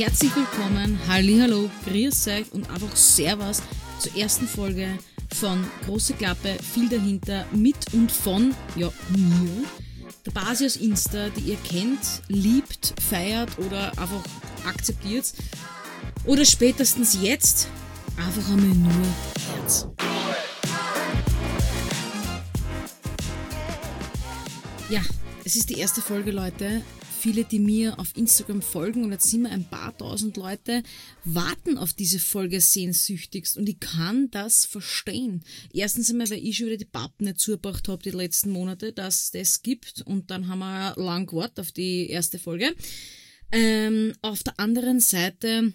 herzlich willkommen, hallo, grüß euch und einfach Servus zur ersten Folge von Große Klappe, viel dahinter, mit und von, ja, mir, der Basis aus Insta, die ihr kennt, liebt, feiert oder einfach akzeptiert. Oder spätestens jetzt einfach einmal nur Herz. Ja, es ist die erste Folge, Leute. Viele, die mir auf Instagram folgen, und jetzt sind wir ein paar tausend Leute, warten auf diese Folge sehnsüchtigst und ich kann das verstehen. Erstens einmal, weil ich schon wieder die Pappen nicht zugebracht habe die letzten Monate, dass das gibt und dann haben wir lang gewartet auf die erste Folge. Ähm, auf der anderen Seite,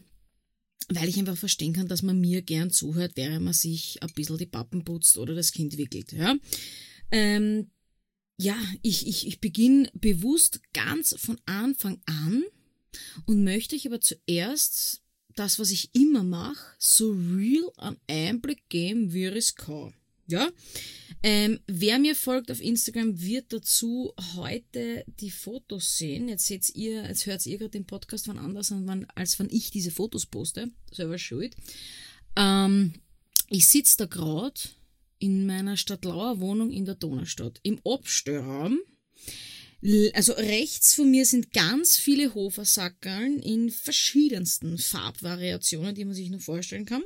weil ich einfach verstehen kann, dass man mir gern zuhört, während man sich ein bisschen die Pappen putzt oder das Kind wickelt. Ja? Ähm, ja, ich, ich, ich beginne bewusst ganz von Anfang an und möchte ich aber zuerst das, was ich immer mache, so real einen Einblick geben, wie es kann. Ja, ähm, wer mir folgt auf Instagram, wird dazu heute die Fotos sehen. Jetzt seht ihr, jetzt hört ihr gerade den Podcast von anders an, als wenn ich diese Fotos poste. Selber schuld. Ähm, ich sitze da gerade in meiner Stadtlauer Wohnung in der Donaustadt im Abstellraum. Also rechts von mir sind ganz viele Hofersackeln in verschiedensten Farbvariationen, die man sich nur vorstellen kann.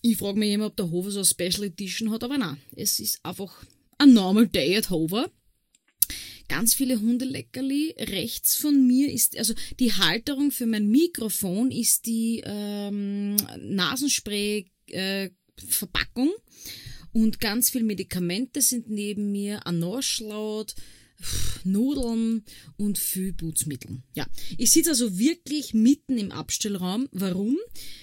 Ich frage mich immer, ob der Hofer so eine Special Edition hat, aber nein, es ist einfach ein Normal Day at Hofer. Ganz viele Hundeleckerli. Rechts von mir ist, also die Halterung für mein Mikrofon ist die ähm, Nasenspray-Verpackung. Äh, und ganz viel Medikamente sind neben mir, ein Naschlaut, Nudeln und viel Putzmittel. Ja, ich sitze also wirklich mitten im Abstellraum. Warum?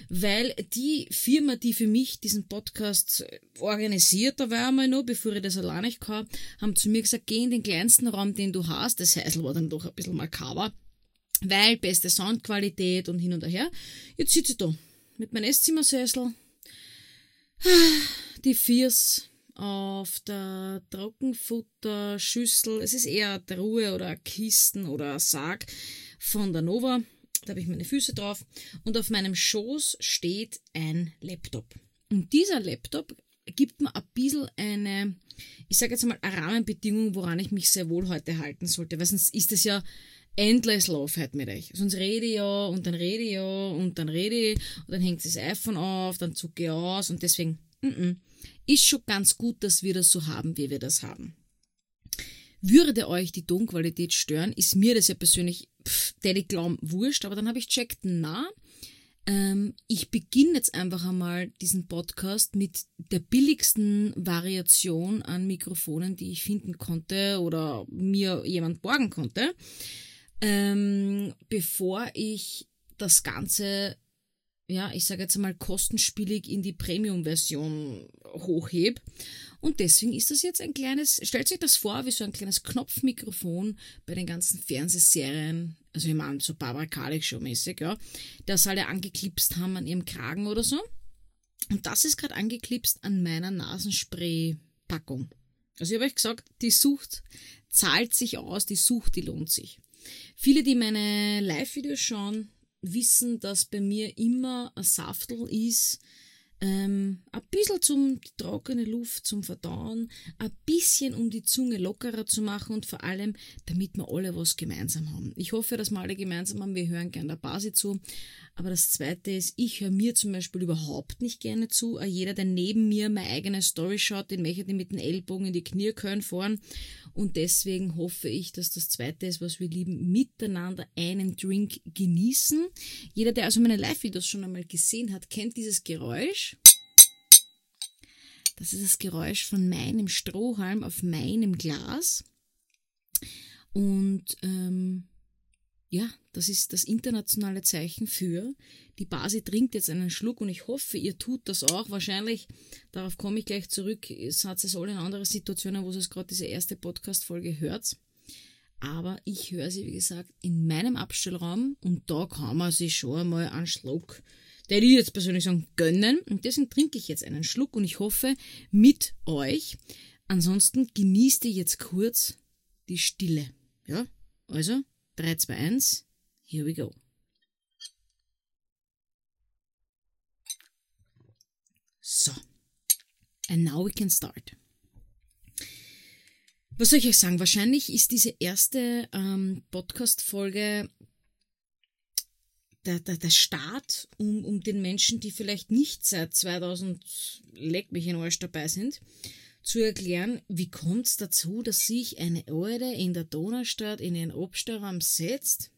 Weil die Firma, die für mich diesen Podcast organisiert, da war einmal noch, bevor ich das alleine kann, haben zu mir gesagt, geh in den kleinsten Raum, den du hast. Das Häusl war dann doch ein bisschen makaber, weil beste Soundqualität und hin und her. Jetzt sitze ich da mit meinem Esszimmersessel die Viers auf der Trockenfutterschüssel. Es ist eher eine Truhe oder Kisten oder Sarg von der Nova. Da habe ich meine Füße drauf. Und auf meinem Schoß steht ein Laptop. Und dieser Laptop gibt mir ein bisschen eine, ich sage jetzt mal, eine Rahmenbedingung, woran ich mich sehr wohl heute halten sollte. Weil sonst ist es ja endless Love halt mit euch. Sonst rede ich ja und dann rede ich ja und dann rede ich und dann hängt das iPhone auf, dann zucke ich aus und deswegen mm -mm, ist schon ganz gut, dass wir das so haben, wie wir das haben. Würde euch die Tonqualität stören, ist mir das ja persönlich, pff, der ich glauben, wurscht, aber dann habe ich checkt, na, ähm, ich beginne jetzt einfach einmal diesen Podcast mit der billigsten Variation an Mikrofonen, die ich finden konnte oder mir jemand borgen konnte ähm, bevor ich das Ganze, ja, ich sage jetzt einmal kostenspielig in die Premium-Version hochhebe. Und deswegen ist das jetzt ein kleines, stellt euch das vor, wie so ein kleines Knopfmikrofon bei den ganzen Fernsehserien, also ich meine so Barbara Kalik Show mäßig, ja, das alle angeklipst haben an ihrem Kragen oder so. Und das ist gerade angeklipst an meiner Nasenspray-Packung. Also ich habe euch gesagt, die Sucht zahlt sich aus, die Sucht, die lohnt sich. Viele, die meine Live-Videos schauen, wissen, dass bei mir immer ein Saftel ist, ähm, ein bisschen zum trockene Luft zum Verdauen, ein bisschen um die Zunge lockerer zu machen und vor allem, damit wir alle was gemeinsam haben. Ich hoffe, dass wir alle gemeinsam haben. Wir hören gerne der Basi zu. Aber das Zweite ist, ich höre mir zum Beispiel überhaupt nicht gerne zu. Jeder, der neben mir meine eigene Story schaut, den möchte ich mit den Ellbogen in die Knie können fahren. Und deswegen hoffe ich, dass das Zweite ist, was wir lieben, miteinander einen Drink genießen. Jeder, der also meine Live-Videos schon einmal gesehen hat, kennt dieses Geräusch. Das ist das Geräusch von meinem Strohhalm auf meinem Glas. Und ähm, ja, das ist das internationale Zeichen für, die Basi trinkt jetzt einen Schluck und ich hoffe, ihr tut das auch. Wahrscheinlich, darauf komme ich gleich zurück, es hat es alle in anderen Situationen, wo es gerade diese erste Podcast-Folge hört. Aber ich höre sie, wie gesagt, in meinem Abstellraum und da kann man sich schon einmal einen Schluck, der ich jetzt persönlich sagen, gönnen. Und deswegen trinke ich jetzt einen Schluck und ich hoffe mit euch. Ansonsten genießt ihr jetzt kurz die Stille. Ja, also 3, 2, 1. Here we go. So. And now we can start. Was soll ich euch sagen? Wahrscheinlich ist diese erste ähm, Podcast-Folge der, der, der Start, um, um den Menschen, die vielleicht nicht seit 2000 leck mich in Arsch dabei sind, zu erklären, wie kommt es dazu, dass sich eine Alte in der Donaustadt in ihren Obsteraum setzt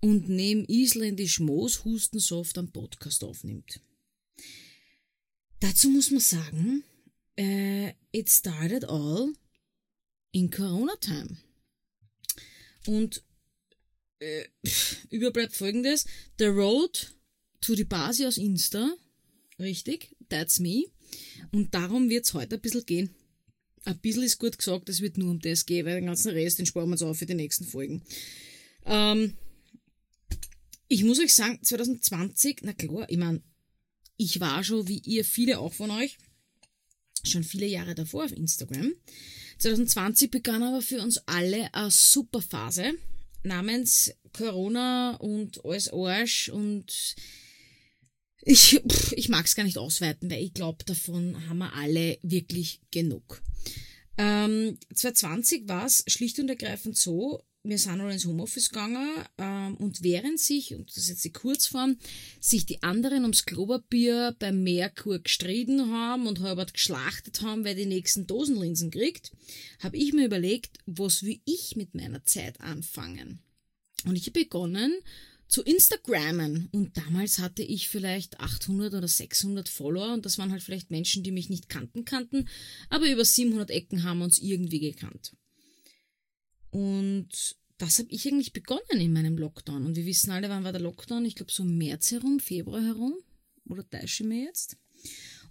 und neben isländisch Moos Hustensoft am Podcast aufnimmt. Dazu muss man sagen, uh, it started all in Corona Time. Und äh, überbleibt folgendes. The Road to the Basi aus Insta. Richtig, that's me. Und darum wird es heute ein bisschen gehen. Ein bisschen ist gut gesagt, es wird nur um das gehen, weil den ganzen Rest, den sparen wir uns auf für die nächsten Folgen. Ähm, ich muss euch sagen, 2020, na klar, ich meine, ich war schon, wie ihr viele auch von euch, schon viele Jahre davor auf Instagram. 2020 begann aber für uns alle eine super Phase namens Corona und alles Arsch und ich, ich mag es gar nicht ausweiten, weil ich glaube, davon haben wir alle wirklich genug. Ähm, 2020 war es schlicht und ergreifend so, wir sind alle ins Homeoffice gegangen ähm, und während sich, und das ist jetzt die Kurzform, sich die anderen ums Klopapier beim Merkur gestritten haben und halbert geschlachtet haben, wer die nächsten Dosenlinsen kriegt, habe ich mir überlegt, was will ich mit meiner Zeit anfangen? Und ich habe begonnen zu Instagrammen und damals hatte ich vielleicht 800 oder 600 Follower und das waren halt vielleicht Menschen, die mich nicht kannten kannten, aber über 700 Ecken haben uns irgendwie gekannt. Und das habe ich eigentlich begonnen in meinem Lockdown. Und wir wissen alle, wann war der Lockdown? Ich glaube so März herum, Februar herum. Oder täusche ich mir jetzt?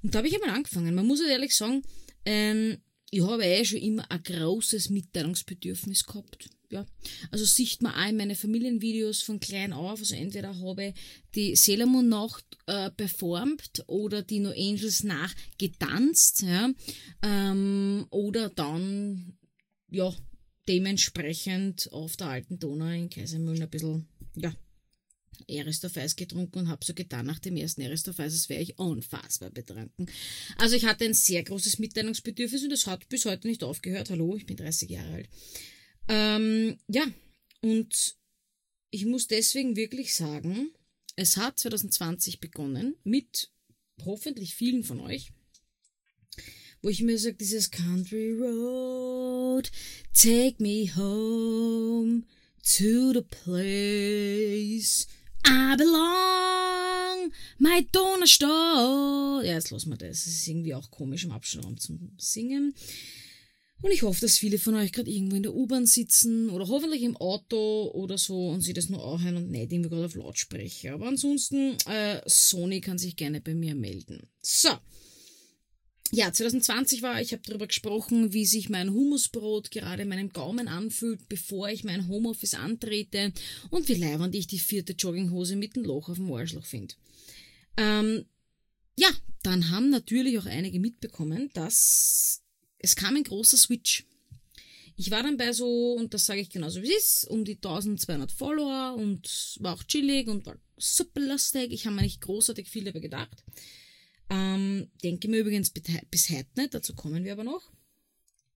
Und da habe ich einmal angefangen. Man muss halt ehrlich sagen, ähm, ich habe eh schon immer ein großes Mitteilungsbedürfnis gehabt. Ja. Also sieht man auch in meine Familienvideos von klein auf. Also entweder habe ich die Sailor Moon Nacht äh, performt oder die No Angels nach getanzt. Ja. Ähm, oder dann, ja, dementsprechend auf der alten Donau in Kaisermühlen ein bisschen, ja, Eris getrunken und habe so getan nach dem ersten Eris als wäre ich unfassbar betrunken. Also ich hatte ein sehr großes Mitteilungsbedürfnis und es hat bis heute nicht aufgehört. Hallo, ich bin 30 Jahre alt. Ähm, ja, und ich muss deswegen wirklich sagen, es hat 2020 begonnen mit hoffentlich vielen von euch, wo ich mir sage, dieses Country Road, take me home to the place I belong, my Donnerstadt. Ja, jetzt lassen wir das. Es ist irgendwie auch komisch im Abschnitt zum Singen. Und ich hoffe, dass viele von euch gerade irgendwo in der U-Bahn sitzen oder hoffentlich im Auto oder so und sie das nur anhören und nicht irgendwie gerade auf Lautsprecher. Aber ansonsten, äh, Sony kann sich gerne bei mir melden. So, ja, 2020 war, ich habe darüber gesprochen, wie sich mein Humusbrot gerade in meinem Gaumen anfühlt, bevor ich mein Homeoffice antrete und wie leibend ich die vierte Jogginghose mit dem Loch auf dem Arschloch finde. Ähm, ja, dann haben natürlich auch einige mitbekommen, dass es kam ein großer Switch. Ich war dann bei so, und das sage ich genauso wie es ist, um die 1200 Follower und war auch chillig und war super lustig. Ich habe mir nicht großartig viel dabei gedacht. Ähm, denke mir übrigens bis heute nicht, dazu kommen wir aber noch.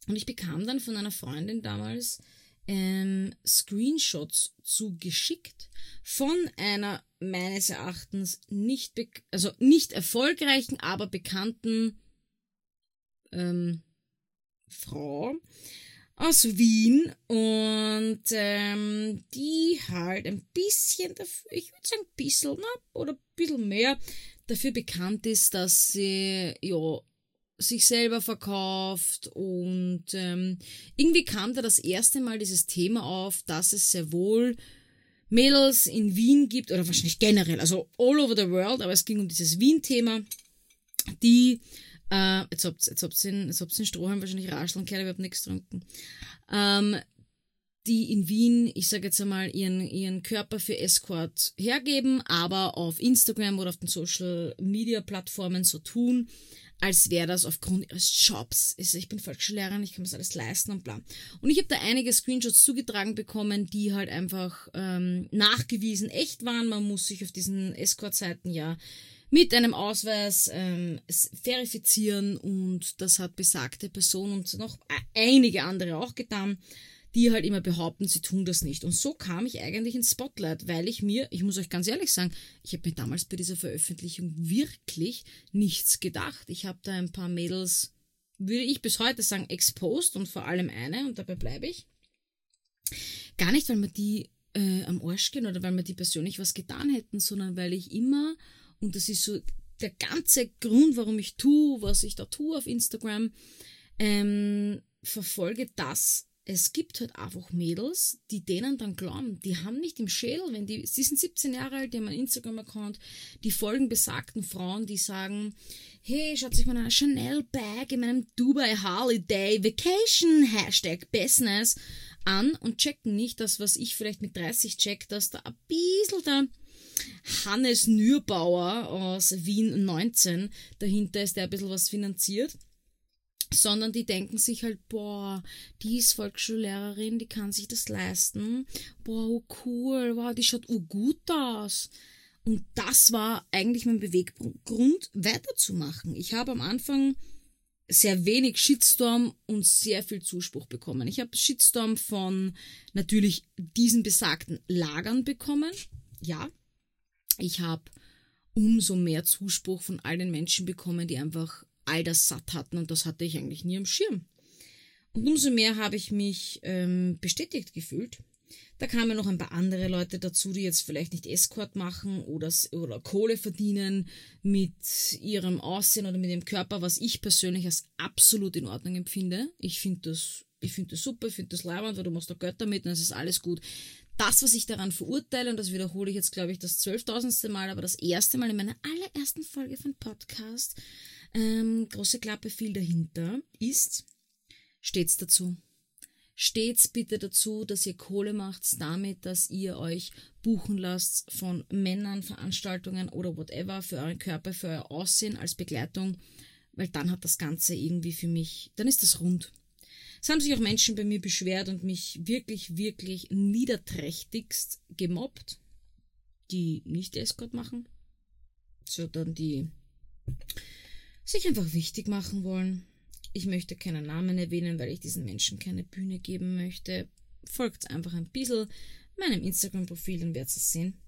Und ich bekam dann von einer Freundin damals ähm, Screenshots zugeschickt von einer meines Erachtens nicht, also nicht erfolgreichen, aber bekannten ähm, Frau aus Wien und ähm, die halt ein bisschen, ich würde sagen ein bisschen, na, oder ein bisschen mehr dafür bekannt ist, dass sie ja sich selber verkauft und ähm, irgendwie kam da das erste Mal dieses Thema auf, dass es sehr wohl Mädels in Wien gibt oder wahrscheinlich generell, also all over the world, aber es ging um dieses Wien-Thema, die äh, jetzt habt jetzt habt's jetzt habt's den Strohhalm wahrscheinlich rascheln gehört, ich hab nichts getrunken. Ähm, die in Wien, ich sage jetzt einmal, ihren, ihren Körper für Escort hergeben, aber auf Instagram oder auf den Social Media Plattformen so tun, als wäre das aufgrund ihres Jobs. Ich bin Volksschullehrerin, ich kann mir das alles leisten und bla. Und ich habe da einige Screenshots zugetragen bekommen, die halt einfach ähm, nachgewiesen echt waren. Man muss sich auf diesen Escort-Seiten ja mit einem Ausweis ähm, verifizieren und das hat besagte Person und noch einige andere auch getan, die halt immer behaupten, sie tun das nicht. Und so kam ich eigentlich ins Spotlight, weil ich mir, ich muss euch ganz ehrlich sagen, ich habe mir damals bei dieser Veröffentlichung wirklich nichts gedacht. Ich habe da ein paar Mädels, würde ich bis heute sagen, exposed und vor allem eine, und dabei bleibe ich. Gar nicht, weil mir die äh, am Arsch gehen oder weil mir die persönlich was getan hätten, sondern weil ich immer und das ist so der ganze Grund, warum ich tue, was ich da tue auf Instagram, ähm, verfolge das. Es gibt halt einfach Mädels, die denen dann glauben, die haben nicht im Schädel, wenn die, sie sind 17 Jahre alt, die haben einen Instagram-Account, die folgen besagten Frauen, die sagen, hey, schaut sich mal eine Chanel Bag in meinem Dubai Holiday Vacation Hashtag Business an und checken nicht das, was ich vielleicht mit 30 check, dass da ein bisschen da Hannes Nürbauer aus Wien 19 dahinter ist, der ein bisschen was finanziert. Sondern die denken sich halt, boah, die ist Volksschullehrerin, die kann sich das leisten. Boah, oh cool, wow, die schaut oh gut aus. Und das war eigentlich mein Beweggrund, weiterzumachen. Ich habe am Anfang sehr wenig Shitstorm und sehr viel Zuspruch bekommen. Ich habe Shitstorm von natürlich diesen besagten Lagern bekommen. Ja, ich habe umso mehr Zuspruch von all den Menschen bekommen, die einfach all das satt hatten und das hatte ich eigentlich nie am Schirm. Und umso mehr habe ich mich ähm, bestätigt gefühlt. Da kamen noch ein paar andere Leute dazu, die jetzt vielleicht nicht Escort machen oder, oder Kohle verdienen mit ihrem Aussehen oder mit ihrem Körper, was ich persönlich als absolut in Ordnung empfinde. Ich finde das, ich das super, ich finde das leibend, weil du machst da Geld damit und es ist alles gut das, was ich daran verurteile, und das wiederhole ich jetzt, glaube ich, das zwölftausendste Mal, aber das erste Mal in meiner allerersten Folge von Podcast, ähm, große Klappe viel dahinter, ist, stets dazu. Stets bitte dazu, dass ihr Kohle macht damit, dass ihr euch buchen lasst von Männern, Veranstaltungen oder whatever für euren Körper, für euer Aussehen als Begleitung, weil dann hat das Ganze irgendwie für mich, dann ist das rund. Es haben sich auch Menschen bei mir beschwert und mich wirklich, wirklich niederträchtigst gemobbt, die nicht Escort machen, sondern die sich einfach wichtig machen wollen. Ich möchte keinen Namen erwähnen, weil ich diesen Menschen keine Bühne geben möchte. Folgt einfach ein bisschen meinem Instagram-Profil, dann werdet ihr es sehen.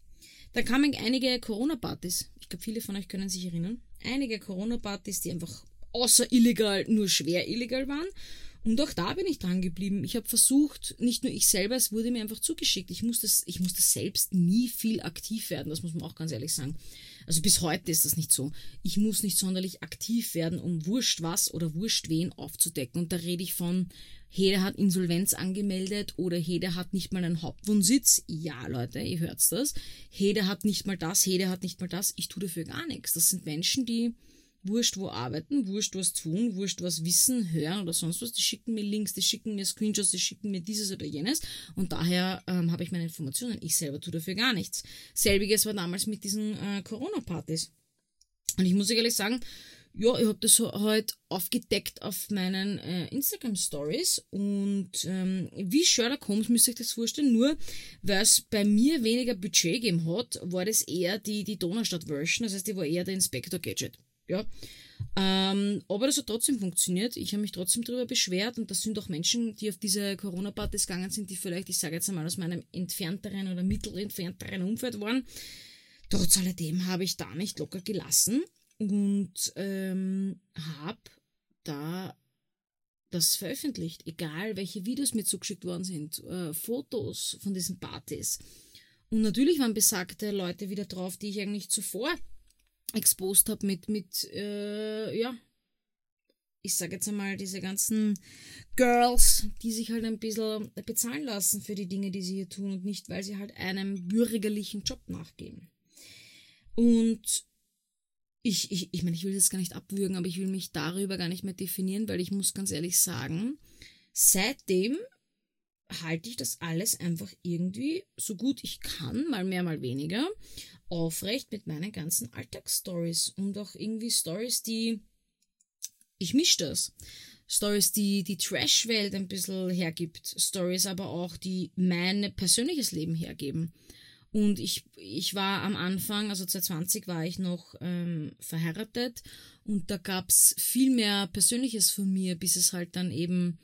Da kamen einige Corona-Partys. Ich glaube, viele von euch können sich erinnern. Einige Corona-Partys, die einfach außer illegal nur schwer illegal waren und auch da bin ich dran geblieben. Ich habe versucht, nicht nur ich selber, es wurde mir einfach zugeschickt. Ich musste, ich musste selbst nie viel aktiv werden, das muss man auch ganz ehrlich sagen. Also bis heute ist das nicht so. Ich muss nicht sonderlich aktiv werden, um wurscht was oder wurscht wen aufzudecken. Und da rede ich von, Hede hat Insolvenz angemeldet oder Hede hat nicht mal einen Hauptwohnsitz. Ja, Leute, ihr hört's das. Hede hat nicht mal das, Hede hat nicht mal das. Ich tue dafür gar nichts. Das sind Menschen, die wurscht wo arbeiten, wurscht was tun, wurscht was wissen, hören oder sonst was. Die schicken mir Links, die schicken mir Screenshots, die schicken mir dieses oder jenes. Und daher ähm, habe ich meine Informationen. Ich selber tue dafür gar nichts. Selbiges war damals mit diesen äh, Corona-Partys. Und ich muss ehrlich sagen, ja, ich habe das heute aufgedeckt auf meinen äh, Instagram Stories und ähm, wie Sherlock Holmes müsste ich das vorstellen, nur weil es bei mir weniger Budget gegeben hat, war das eher die, die Donaustadt-Version, das heißt, die war eher der Inspector Gadget. Ja. Ähm, aber das hat trotzdem funktioniert. Ich habe mich trotzdem darüber beschwert und das sind auch Menschen, die auf diese Corona-Partys gegangen sind, die vielleicht, ich sage jetzt einmal, aus meinem entfernteren oder mittelentfernteren Umfeld waren. Trotz alledem habe ich da nicht locker gelassen und ähm, habe da das veröffentlicht, egal welche Videos mir zugeschickt worden sind, äh, Fotos von diesen Partys. Und natürlich waren besagte Leute wieder drauf, die ich eigentlich zuvor exposed habe mit, mit äh, ja, ich sage jetzt einmal, diese ganzen Girls, die sich halt ein bisschen bezahlen lassen für die Dinge, die sie hier tun und nicht, weil sie halt einem bürgerlichen Job nachgehen. Und ich, ich, ich meine, ich will das gar nicht abwürgen, aber ich will mich darüber gar nicht mehr definieren, weil ich muss ganz ehrlich sagen, seitdem halte ich das alles einfach irgendwie so gut ich kann, mal mehr, mal weniger aufrecht mit meinen ganzen Alltagsstories und auch irgendwie Stories, die ich mische das. Stories, die die Trash-Welt ein bisschen hergibt. Stories aber auch, die mein persönliches Leben hergeben. Und ich, ich war am Anfang, also 2020 war ich noch ähm, verheiratet und da gab's viel mehr Persönliches von mir, bis es halt dann eben,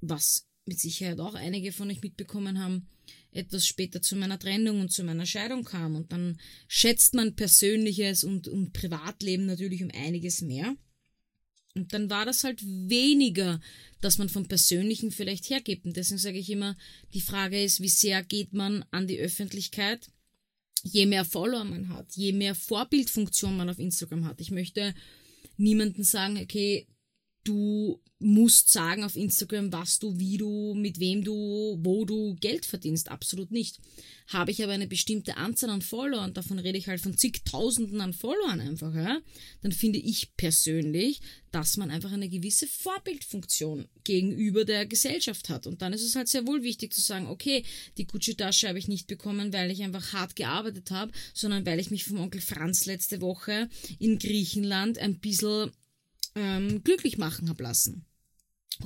was mit Sicherheit auch einige von euch mitbekommen haben, etwas später zu meiner Trennung und zu meiner Scheidung kam. Und dann schätzt man Persönliches und, und Privatleben natürlich um einiges mehr. Und dann war das halt weniger, dass man vom Persönlichen vielleicht hergibt. Und deswegen sage ich immer, die Frage ist, wie sehr geht man an die Öffentlichkeit? Je mehr Follower man hat, je mehr Vorbildfunktion man auf Instagram hat. Ich möchte niemanden sagen, okay, du musst sagen auf Instagram, was du, wie du, mit wem du, wo du Geld verdienst. Absolut nicht. Habe ich aber eine bestimmte Anzahl an Followern, davon rede ich halt von zigtausenden an Followern einfach, ja, dann finde ich persönlich, dass man einfach eine gewisse Vorbildfunktion gegenüber der Gesellschaft hat. Und dann ist es halt sehr wohl wichtig zu sagen, okay, die Gucci-Tasche habe ich nicht bekommen, weil ich einfach hart gearbeitet habe, sondern weil ich mich vom Onkel Franz letzte Woche in Griechenland ein bisschen ähm, glücklich machen habe lassen.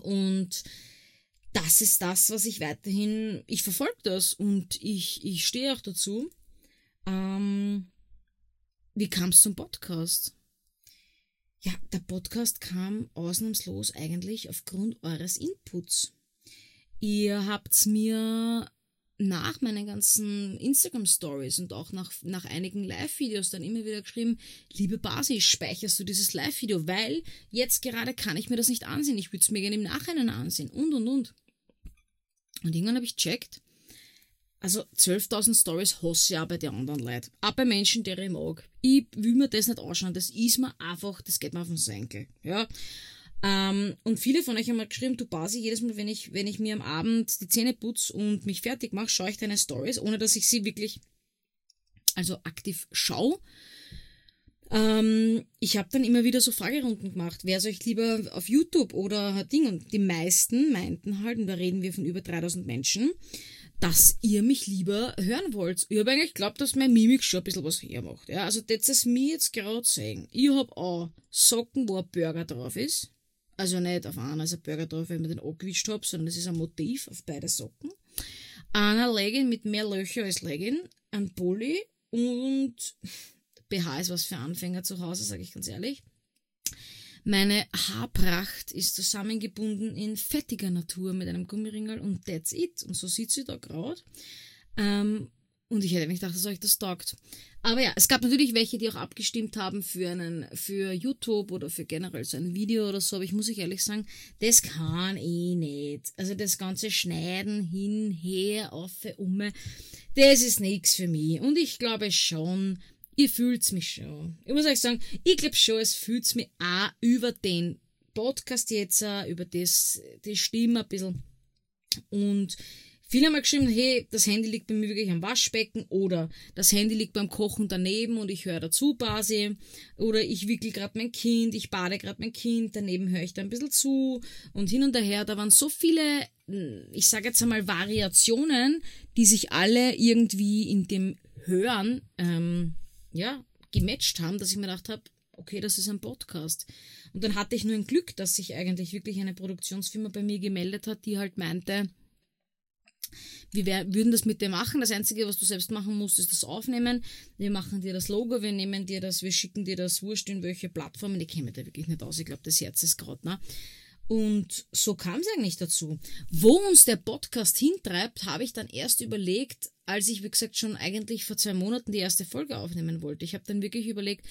Und das ist das, was ich weiterhin, ich verfolge das und ich, ich stehe auch dazu. Ähm, wie kam es zum Podcast? Ja, der Podcast kam ausnahmslos eigentlich aufgrund eures Inputs. Ihr habt's mir nach meinen ganzen Instagram-Stories und auch nach, nach einigen Live-Videos dann immer wieder geschrieben, liebe Basis, speicherst du dieses Live-Video, weil jetzt gerade kann ich mir das nicht ansehen, ich würde es mir gerne im Nachhinein ansehen und und und. Und irgendwann habe ich checkt, also 12.000 Stories hasse ich ja bei den anderen Leuten. Auch bei Menschen, die ich mag. Ich will mir das nicht anschauen, das ist mir einfach, das geht mir auf den Senkel. Ja. Ähm, und viele von euch haben mal geschrieben, du Basi, jedes Mal, wenn ich, wenn ich mir am Abend die Zähne putze und mich fertig mache, schaue ich deine Stories, ohne dass ich sie wirklich, also aktiv schaue. Ähm, ich habe dann immer wieder so Fragerunden gemacht, wer soll ich lieber auf YouTube oder halt Ding? Und die meisten meinten halt, und da reden wir von über 3000 Menschen, dass ihr mich lieber hören wollt. Ich habe eigentlich geglaubt, dass mein Mimik schon ein bisschen was hermacht. Ja, also das ist mir jetzt gerade sagen. Ich habe auch Socken, wo ein Burger drauf ist. Also nicht auf einer ist ein Burger drauf, wenn ich den angewischt habe, sondern es ist ein Motiv auf beide Socken. Einer Legging mit mehr Löcher als Legging, ein Pulli und BH ist was für Anfänger zu Hause, sage ich ganz ehrlich. Meine Haarpracht ist zusammengebunden in fettiger Natur mit einem Gummiringel und that's it. Und so sieht sie da gerade. Ähm, und ich hätte nicht gedacht, dass euch das taugt. Aber ja, es gab natürlich welche, die auch abgestimmt haben für einen, für YouTube oder für generell so ein Video oder so. Aber ich muss euch ehrlich sagen, das kann ich nicht. Also das ganze Schneiden hin, her, auf, um, das ist nichts für mich. Und ich glaube schon, ihr fühlt's mich schon. Ich muss euch sagen, ich glaube schon, es fühlt's mich auch über den Podcast jetzt, über das, die Stimme ein bisschen. Und Viele haben mir geschrieben, hey, das Handy liegt bei mir wirklich am Waschbecken oder das Handy liegt beim Kochen daneben und ich höre dazu Basi oder ich wickel gerade mein Kind, ich bade gerade mein Kind, daneben höre ich da ein bisschen zu und hin und her. Da waren so viele, ich sage jetzt einmal Variationen, die sich alle irgendwie in dem Hören ähm, ja, gematcht haben, dass ich mir gedacht habe, okay, das ist ein Podcast. Und dann hatte ich nur ein Glück, dass sich eigentlich wirklich eine Produktionsfirma bei mir gemeldet hat, die halt meinte, wir würden das mit dir machen. Das Einzige, was du selbst machen musst, ist das Aufnehmen. Wir machen dir das Logo, wir nehmen dir das, wir schicken dir das wurscht in welche Plattformen. Ich kenne da wirklich nicht aus. Ich glaube, das Herz ist gerade, ne? Und so kam es eigentlich dazu. Wo uns der Podcast hintreibt, habe ich dann erst überlegt, als ich, wie gesagt, schon eigentlich vor zwei Monaten die erste Folge aufnehmen wollte. Ich habe dann wirklich überlegt,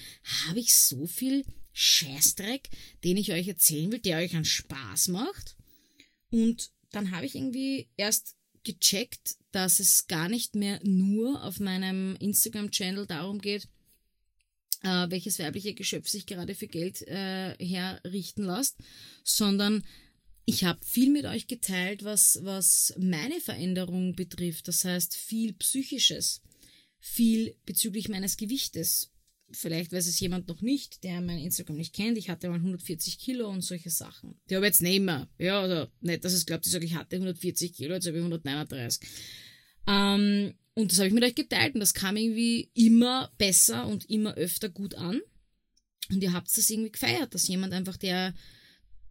habe ich so viel Scheißdreck, den ich euch erzählen will, der euch einen Spaß macht? Und dann habe ich irgendwie erst gecheckt, dass es gar nicht mehr nur auf meinem Instagram-Channel darum geht, äh, welches weibliche Geschöpf sich gerade für Geld äh, herrichten lässt, sondern ich habe viel mit euch geteilt, was, was meine Veränderung betrifft. Das heißt, viel Psychisches, viel bezüglich meines Gewichtes, vielleicht weiß es jemand noch nicht, der mein Instagram nicht kennt. Ich hatte mal 140 Kilo und solche Sachen. Die habe ich jetzt nicht mehr. Ja, oder nicht, dass es glaubt, ich sage, ich hatte 140 Kilo, jetzt habe ich 139. Ähm, und das habe ich mit euch geteilt und das kam irgendwie immer besser und immer öfter gut an. Und ihr habt das irgendwie gefeiert, dass jemand einfach, der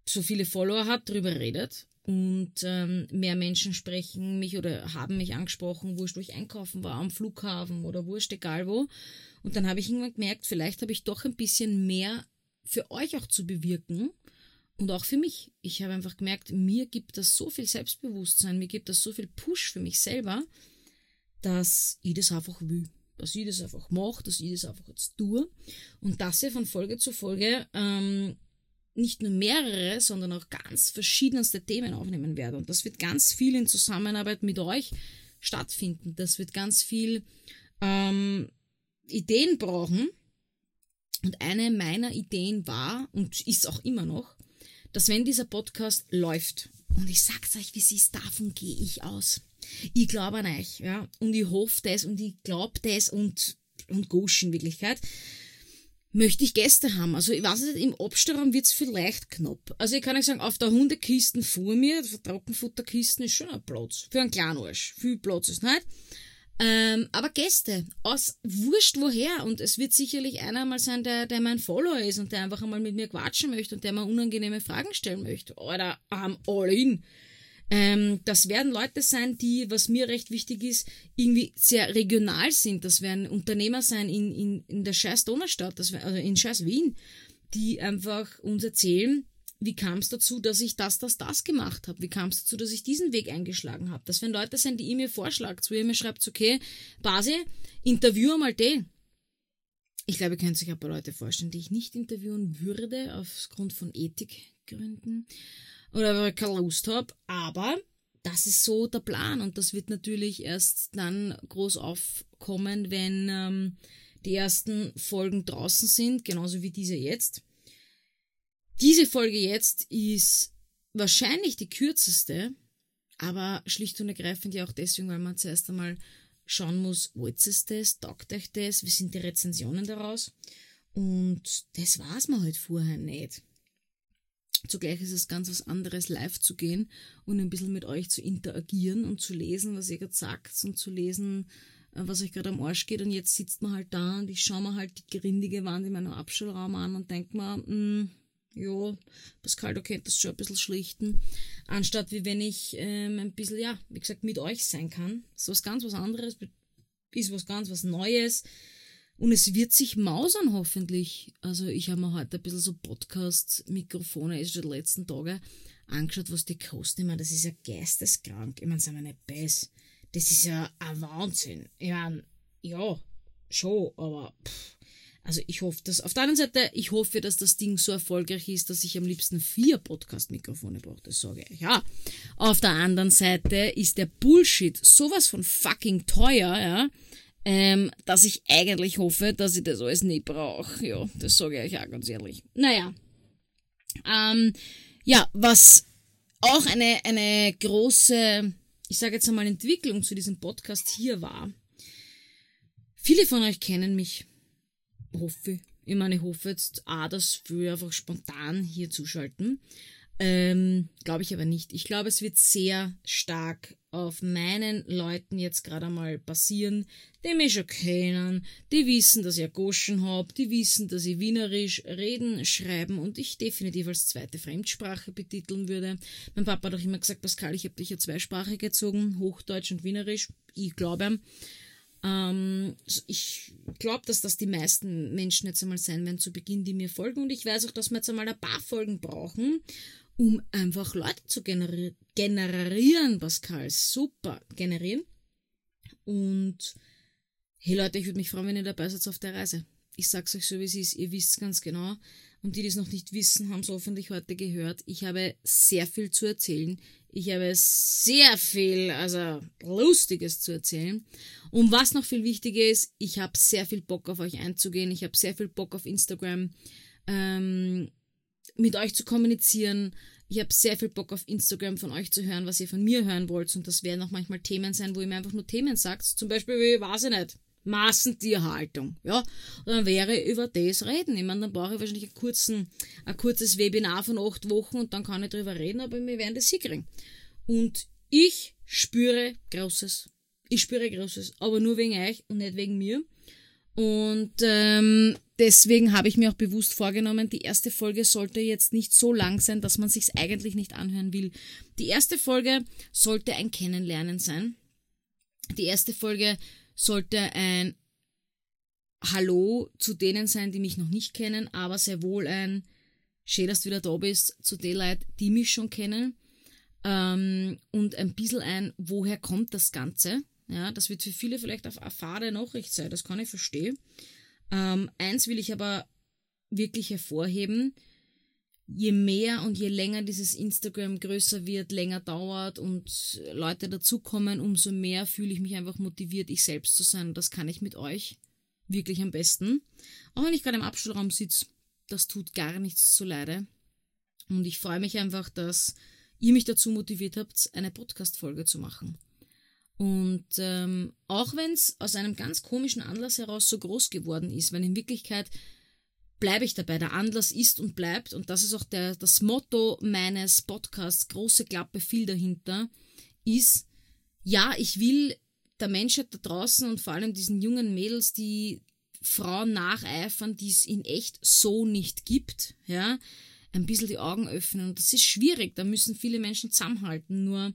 so viele Follower hat, darüber redet. und ähm, mehr Menschen sprechen mich oder haben mich angesprochen, wurscht, wo ich einkaufen war, am Flughafen oder wurscht, egal wo. Und dann habe ich irgendwann gemerkt, vielleicht habe ich doch ein bisschen mehr für euch auch zu bewirken und auch für mich. Ich habe einfach gemerkt, mir gibt das so viel Selbstbewusstsein, mir gibt das so viel Push für mich selber, dass ich das einfach will. Dass ich das einfach mache, dass ich das einfach jetzt tue. Und dass ich von Folge zu Folge ähm, nicht nur mehrere, sondern auch ganz verschiedenste Themen aufnehmen werde. Und das wird ganz viel in Zusammenarbeit mit euch stattfinden. Das wird ganz viel ähm, Ideen brauchen. Und eine meiner Ideen war und ist auch immer noch, dass wenn dieser Podcast läuft, und ich sag's euch, wie es ist, davon gehe ich aus. Ich glaube an euch, ja, und ich hoffe das und ich glaube das und, und gusch in Wirklichkeit möchte ich Gäste haben. Also ich weiß nicht, im Abstellraum wird's vielleicht knapp. Also ich kann euch sagen, auf der Hundekisten vor mir, auf der Trockenfutterkisten ist schon ein Platz. Für einen kleinen Arsch. Viel Platz ist nicht. Ähm, aber Gäste, aus wurscht woher. Und es wird sicherlich einer mal sein, der, der mein Follower ist und der einfach einmal mit mir quatschen möchte und der mir unangenehme Fragen stellen möchte. Oder am all in. Ähm, das werden Leute sein, die, was mir recht wichtig ist, irgendwie sehr regional sind. Das werden Unternehmer sein in, in, in der scheiß Donaustadt, das wär, also in scheiß Wien, die einfach uns erzählen, wie kam es dazu, dass ich das, das, das gemacht habe? Wie kam es dazu, dass ich diesen Weg eingeschlagen habe? Das werden Leute sein, die ihr mir vorschlagt, wo ihr mir schreibt, okay, Basi, interview mal den. Ich glaube, ihr könnt euch ein paar Leute vorstellen, die ich nicht interviewen würde, aufgrund von Ethikgründen oder weil ich keine Lust habe. Aber das ist so der Plan und das wird natürlich erst dann groß aufkommen, wenn ähm, die ersten Folgen draußen sind, genauso wie diese jetzt. Diese Folge jetzt ist wahrscheinlich die kürzeste, aber schlicht und ergreifend ja auch deswegen, weil man zuerst einmal schauen muss, wollt es das, taugt euch das, wie sind die Rezensionen daraus? Und das war's mir halt vorher nicht. Zugleich ist es ganz was anderes, live zu gehen und ein bisschen mit euch zu interagieren und zu lesen, was ihr gerade sagt und zu lesen, äh, was euch gerade am Arsch geht. Und jetzt sitzt man halt da und ich schaue mir halt die gerindige Wand in meinem Abschulraum an und denke mir, mh, ja, Pascal, du könntest schon ein bisschen schlichten. Anstatt wie wenn ich ähm, ein bisschen, ja, wie gesagt, mit euch sein kann. So was ganz was anderes, ist was ganz was Neues und es wird sich mausern hoffentlich. Also ich habe mir heute ein bisschen so Podcast-Mikrofone, ist schon die letzten Tage, angeschaut, was die kosten. Ich meine, das ist ja geisteskrank. Ich meine, sind wir nicht bess. Das ist ja ein Wahnsinn. Ich meine, ja, schon, aber pff. Also ich hoffe, dass auf der anderen Seite, ich hoffe, dass das Ding so erfolgreich ist, dass ich am liebsten vier Podcast-Mikrofone brauche. Das sage ich. Ja. Auf der anderen Seite ist der Bullshit sowas von fucking teuer, ja ähm, dass ich eigentlich hoffe, dass ich das alles nicht brauche. Ja, das sage ich auch ganz ehrlich. Naja. Ähm, ja, was auch eine, eine große, ich sage jetzt einmal, Entwicklung zu diesem Podcast hier war. Viele von euch kennen mich, hoffe ich. Meine, ich hoffe jetzt auch, dass wir einfach spontan hier zuschalten. Ähm, glaube ich aber nicht. Ich glaube, es wird sehr stark auf meinen Leuten jetzt gerade einmal passieren, die mich schon kennen, die wissen, dass ich Goschen hab, die wissen, dass ich Wienerisch reden, schreiben und ich definitiv als zweite Fremdsprache betiteln würde. Mein Papa hat auch immer gesagt, Pascal, ich habe dich ja zweisprachig gezogen, Hochdeutsch und Wienerisch. Ich glaube, ähm, ich glaube, dass das die meisten Menschen jetzt einmal sein werden zu Beginn, die mir folgen und ich weiß auch, dass wir jetzt einmal ein paar Folgen brauchen, um einfach Leute zu generi generieren, Pascal. Super, generieren. Und hey Leute, ich würde mich freuen, wenn ihr dabei seid auf der Reise. Ich sag's euch so, wie es ist. Ihr wisst ganz genau. Und die, die es noch nicht wissen, haben es hoffentlich heute gehört. Ich habe sehr viel zu erzählen. Ich habe sehr viel, also Lustiges zu erzählen. Und was noch viel wichtiger ist, ich habe sehr viel Bock auf euch einzugehen. Ich habe sehr viel Bock auf Instagram. Ähm, mit euch zu kommunizieren. Ich habe sehr viel Bock auf Instagram von euch zu hören, was ihr von mir hören wollt. Und das werden auch manchmal Themen sein, wo ihr mir einfach nur Themen sagt. Zum Beispiel, wie, weiß ich nicht, Massentierhaltung. Ja, und dann wäre ich über das reden. Ich meine, dann brauche ich wahrscheinlich einen kurzen, ein kurzes Webinar von acht Wochen und dann kann ich drüber reden, aber wir werden das hinkriegen. Und ich spüre Großes. Ich spüre Großes, aber nur wegen euch und nicht wegen mir. Und ähm, deswegen habe ich mir auch bewusst vorgenommen, die erste Folge sollte jetzt nicht so lang sein, dass man sich's eigentlich nicht anhören will. Die erste Folge sollte ein Kennenlernen sein. Die erste Folge sollte ein Hallo zu denen sein, die mich noch nicht kennen, aber sehr wohl ein Schön, dass du wieder da bist, zu den Leuten, die mich schon kennen. Ähm, und ein bisschen ein, woher kommt das Ganze? Ja, das wird für viele vielleicht auf eine fade Nachricht sein, das kann ich verstehen. Ähm, eins will ich aber wirklich hervorheben. Je mehr und je länger dieses Instagram größer wird, länger dauert und Leute dazukommen, umso mehr fühle ich mich einfach motiviert, ich selbst zu sein. Und das kann ich mit euch wirklich am besten. Auch wenn ich gerade im Abschulraum sitze, das tut gar nichts zu Leide. Und ich freue mich einfach, dass ihr mich dazu motiviert habt, eine Podcast-Folge zu machen. Und ähm, auch wenn es aus einem ganz komischen Anlass heraus so groß geworden ist, weil in Wirklichkeit bleibe ich dabei. Der Anlass ist und bleibt, und das ist auch der, das Motto meines Podcasts, große Klappe, viel dahinter, ist, ja, ich will der Menschheit da draußen und vor allem diesen jungen Mädels, die Frauen nacheifern, die es in echt so nicht gibt, ja, ein bisschen die Augen öffnen. Und das ist schwierig, da müssen viele Menschen zusammenhalten. Nur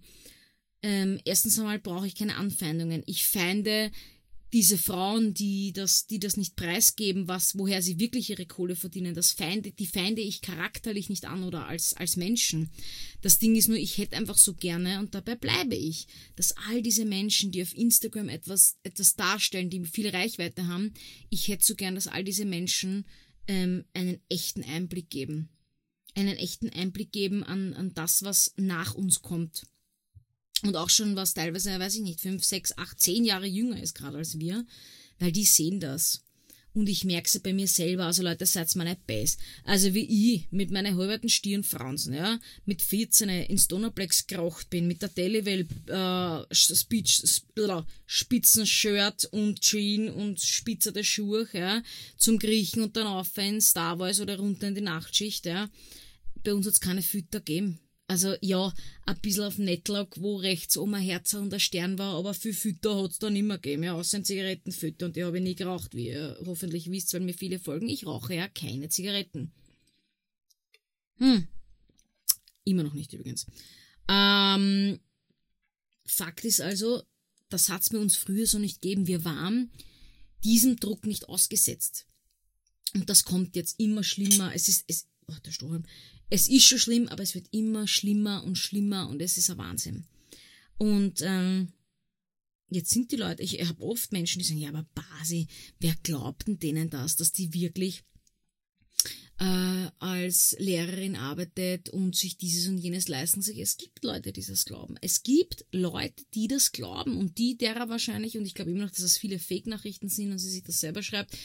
ähm, erstens einmal brauche ich keine Anfeindungen. Ich feinde diese Frauen, die das, die das nicht preisgeben, was, woher sie wirklich ihre Kohle verdienen, das feinde, die feinde ich charakterlich nicht an oder als, als Menschen. Das Ding ist nur, ich hätte einfach so gerne, und dabei bleibe ich, dass all diese Menschen, die auf Instagram etwas, etwas darstellen, die viel Reichweite haben, ich hätte so gern, dass all diese Menschen ähm, einen echten Einblick geben. Einen echten Einblick geben an, an das, was nach uns kommt und auch schon was teilweise, weiß ich nicht, fünf, sechs, acht, zehn Jahre jünger ist gerade als wir, weil die sehen das. Und ich merke es bei mir selber, also Leute, seid mal nicht Bass. Also wie ich mit meinen halberten Stirnfransen, ja, mit 14 ins Donnerplex gerocht bin, mit der Telewell äh, Speech, Spitzenshirt und Jean und spitzerte Schuhe, ja, zum Griechen und dann auf in Star Wars oder runter in die Nachtschicht, ja. Bei uns hat es keine Fütter gegeben. Also ja, ein bisschen auf Netlock, wo rechts oben ein Herz und ein Stern war, aber viel Fütter hat es da nicht mehr gegeben, ja, außer ein Zigarettenfütter und die habe ich nie geraucht, wie ihr hoffentlich wisst, weil mir viele folgen. Ich rauche ja keine Zigaretten. Hm. Immer noch nicht übrigens. Ähm, Fakt ist also, das hat es bei uns früher so nicht gegeben. Wir waren diesem Druck nicht ausgesetzt. Und das kommt jetzt immer schlimmer. Es ist, es, oh, der Strohhalm es ist schon schlimm, aber es wird immer schlimmer und schlimmer und es ist ein Wahnsinn. Und ähm, jetzt sind die Leute, ich habe oft Menschen, die sagen, ja, aber Basi, wer glaubt denn denen das, dass die wirklich äh, als Lehrerin arbeitet und sich dieses und jenes leisten? Sag, es gibt Leute, die das glauben. Es gibt Leute, die das glauben und die derer wahrscheinlich, und ich glaube immer noch, dass es viele Fake-Nachrichten sind und sie sich das selber schreibt,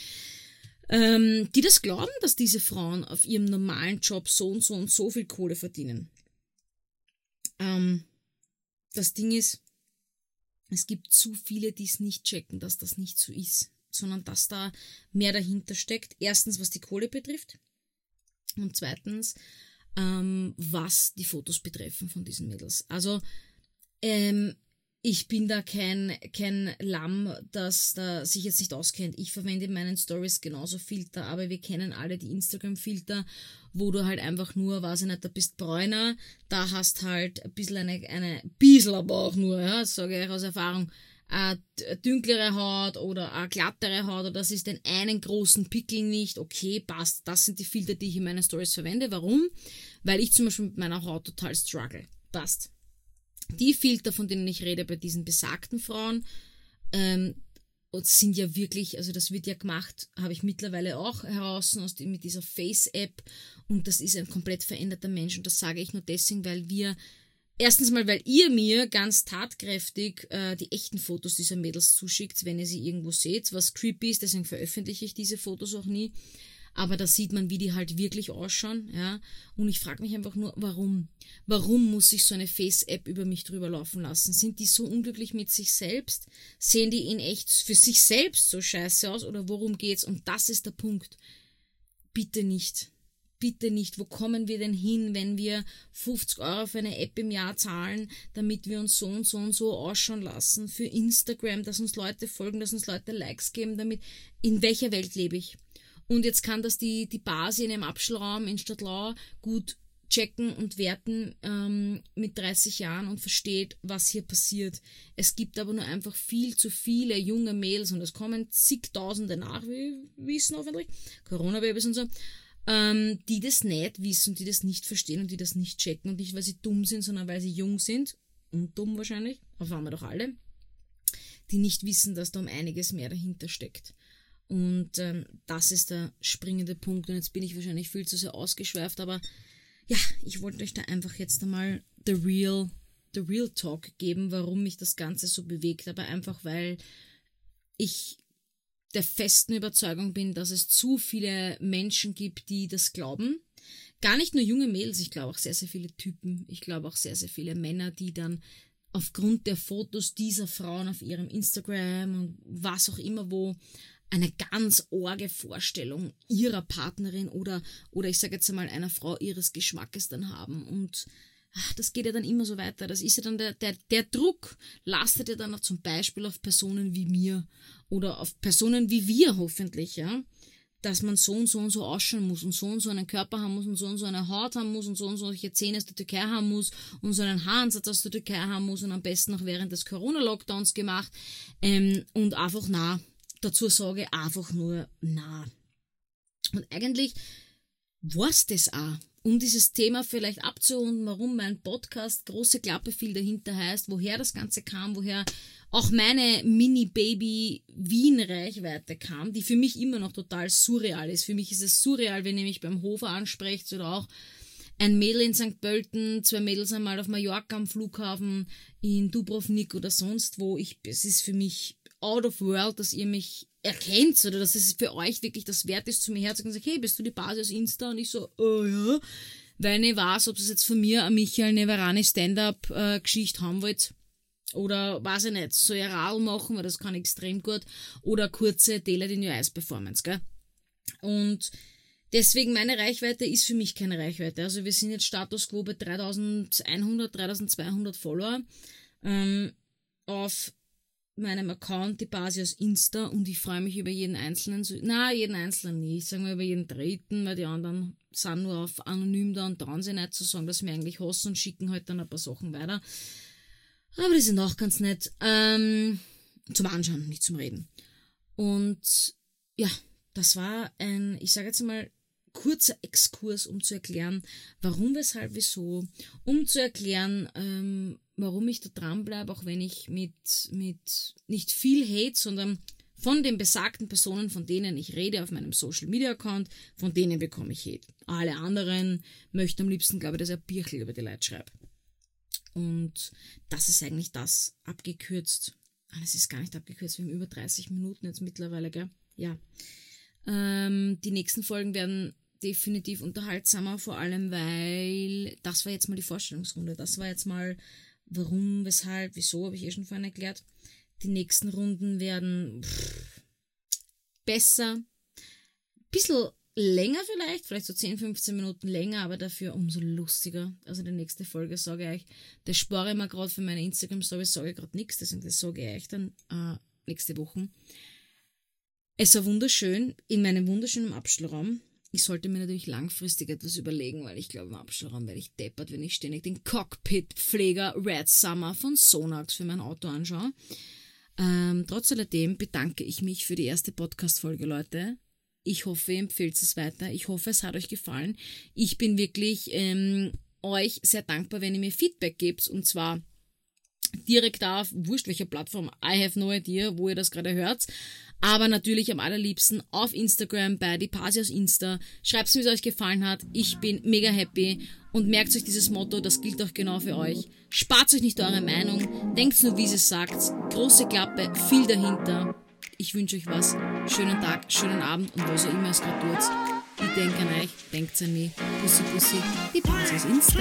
ähm, die das glauben, dass diese Frauen auf ihrem normalen Job so und so und so viel Kohle verdienen. Ähm, das Ding ist, es gibt zu viele, die es nicht checken, dass das nicht so ist, sondern dass da mehr dahinter steckt. Erstens, was die Kohle betrifft und zweitens, ähm, was die Fotos betreffen von diesen Mädels. Also ähm, ich bin da kein, kein Lamm, das da sich jetzt nicht auskennt. Ich verwende in meinen Stories genauso Filter, aber wir kennen alle die Instagram-Filter, wo du halt einfach nur, weiß ich nicht, da bist bräuner, da hast halt ein bisschen eine, eine bisschen aber auch nur, ja, sage ich aus Erfahrung, eine dünklere Haut oder eine glattere Haut oder das ist den einen großen Pickel nicht, okay, passt. Das sind die Filter, die ich in meinen Stories verwende. Warum? Weil ich zum Beispiel mit meiner Haut total struggle. Passt. Die Filter, von denen ich rede bei diesen besagten Frauen, ähm, sind ja wirklich, also das wird ja gemacht, habe ich mittlerweile auch heraus aus mit dieser Face-App. Und das ist ein komplett veränderter Mensch. Und das sage ich nur deswegen, weil wir Erstens mal, weil ihr mir ganz tatkräftig äh, die echten Fotos dieser Mädels zuschickt, wenn ihr sie irgendwo seht, was creepy ist, deswegen veröffentliche ich diese Fotos auch nie aber da sieht man, wie die halt wirklich ausschauen, ja. Und ich frage mich einfach nur, warum? Warum muss ich so eine Face-App über mich drüber laufen lassen? Sind die so unglücklich mit sich selbst? Sehen die in echt für sich selbst so scheiße aus oder worum geht's? Und das ist der Punkt. Bitte nicht. Bitte nicht. Wo kommen wir denn hin, wenn wir 50 Euro für eine App im Jahr zahlen, damit wir uns so und so und so ausschauen lassen? Für Instagram, dass uns Leute folgen, dass uns Leute Likes geben, damit. In welcher Welt lebe ich? Und jetzt kann das die, die Basi in einem Abschulraum in Stadtlau gut checken und werten ähm, mit 30 Jahren und versteht, was hier passiert. Es gibt aber nur einfach viel zu viele junge Mädels und es kommen zigtausende nach, wie wir wissen hoffentlich, Corona-Babys und so, ähm, die das nicht wissen, die das nicht verstehen und die das nicht checken und nicht, weil sie dumm sind, sondern weil sie jung sind und dumm wahrscheinlich, auf waren wir doch alle, die nicht wissen, dass da um einiges mehr dahinter steckt. Und ähm, das ist der springende Punkt. Und jetzt bin ich wahrscheinlich viel zu sehr ausgeschweift, aber ja, ich wollte euch da einfach jetzt einmal the real, the real talk geben, warum mich das Ganze so bewegt. Aber einfach, weil ich der festen Überzeugung bin, dass es zu viele Menschen gibt, die das glauben. Gar nicht nur junge Mädels, ich glaube auch sehr, sehr viele Typen. Ich glaube auch sehr, sehr viele Männer, die dann aufgrund der Fotos dieser Frauen auf ihrem Instagram und was auch immer wo eine ganz orge Vorstellung ihrer Partnerin oder, oder ich sage jetzt einmal einer Frau ihres Geschmackes dann haben. Und ach, das geht ja dann immer so weiter. Das ist ja dann der, der, der Druck lastet ja dann auch zum Beispiel auf Personen wie mir oder auf Personen wie wir hoffentlich, ja. Dass man so und so und so ausschauen muss und so und so einen Körper haben muss und so und so eine Haut haben muss und so und solche Zähne aus der Türkei haben muss und so einen Haaransatz aus der Türkei haben muss und am besten noch während des Corona-Lockdowns gemacht ähm, und einfach nah dazu sage einfach nur na. Und eigentlich war's das auch. Um dieses Thema vielleicht abzurunden, warum mein Podcast Große Klappe viel dahinter heißt, woher das Ganze kam, woher auch meine Mini-Baby-Wien-Reichweite kam, die für mich immer noch total surreal ist. Für mich ist es surreal, wenn ihr mich beim Hofer ansprecht oder auch ein Mädel in St. Pölten, zwei Mädels einmal auf Mallorca am Flughafen, in Dubrovnik oder sonst wo. Ich, es ist für mich out of world, dass ihr mich erkennt oder dass es für euch wirklich das wert ist, zu mir herzugehen und sagt, hey, bist du die Basis Insta? Und ich so, oh ja. Weil ich weiß, ob es jetzt von mir eine Michael Neverani Stand-Up-Geschichte haben wollt. Oder weiß ich nicht, so ein Radl machen, weil das kann extrem gut. Oder kurze Tele in Your Eyes Performance, gell? Und deswegen meine Reichweite ist für mich keine Reichweite. Also wir sind jetzt Status quo bei 3100, 3200 Follower. Ähm, auf meinem Account die Basis Insta und ich freue mich über jeden einzelnen, na, jeden einzelnen nicht, sagen wir über jeden dritten, weil die anderen sind nur auf anonym da und trauen sich nicht zu sagen, dass wir eigentlich hassen und schicken halt dann ein paar Sachen weiter. Aber die sind auch ganz nett. Ähm, zum Anschauen, nicht zum Reden. Und ja, das war ein, ich sage jetzt mal, kurzer Exkurs, um zu erklären, warum, weshalb, wieso, um zu erklären, ähm, warum ich da dranbleibe, auch wenn ich mit, mit nicht viel Hate, sondern von den besagten Personen, von denen ich rede auf meinem Social Media Account, von denen bekomme ich Hate. Alle anderen möchten am liebsten, glaube ich, dass er Birchel über die Leute schreibt. Und das ist eigentlich das abgekürzt. Ah, es ist gar nicht abgekürzt, wir haben über 30 Minuten jetzt mittlerweile, gell? Ja. Ähm, die nächsten Folgen werden definitiv unterhaltsamer, vor allem weil das war jetzt mal die Vorstellungsrunde. Das war jetzt mal warum, weshalb, wieso, habe ich eh schon vorhin erklärt. Die nächsten Runden werden pff, besser, bisschen länger vielleicht, vielleicht so 10, 15 Minuten länger, aber dafür umso lustiger. Also die nächste Folge sage ich euch, das spare ich mir gerade für meine Instagram-Story, sage ich gerade nichts, deswegen das sage ich euch dann äh, nächste Woche. Es war wunderschön in meinem wunderschönen Abstellraum. Ich sollte mir natürlich langfristig etwas überlegen, weil ich glaube, im Abstellraum werde ich deppert, wenn ich ständig den Cockpit-Pfleger Red Summer von Sonax für mein Auto anschaue. Ähm, trotz alledem bedanke ich mich für die erste Podcast-Folge, Leute. Ich hoffe, ihr empfehlt es weiter. Ich hoffe, es hat euch gefallen. Ich bin wirklich ähm, euch sehr dankbar, wenn ihr mir Feedback gebt. Und zwar direkt auf, wurscht welche Plattform, I have no idea, wo ihr das gerade hört. Aber natürlich am allerliebsten auf Instagram bei die Pasios Insta. Schreibt mir, wie es euch gefallen hat. Ich bin mega happy und merkt euch dieses Motto, das gilt auch genau für euch. Spart euch nicht eure Meinung, denkt nur, wie sie es sagt. Große Klappe, viel dahinter. Ich wünsche euch was. Schönen Tag, schönen Abend und was auch immer es gerade tut. Ich denke an euch, denkt an mich. Pussy, Pussy, die Pasios Insta.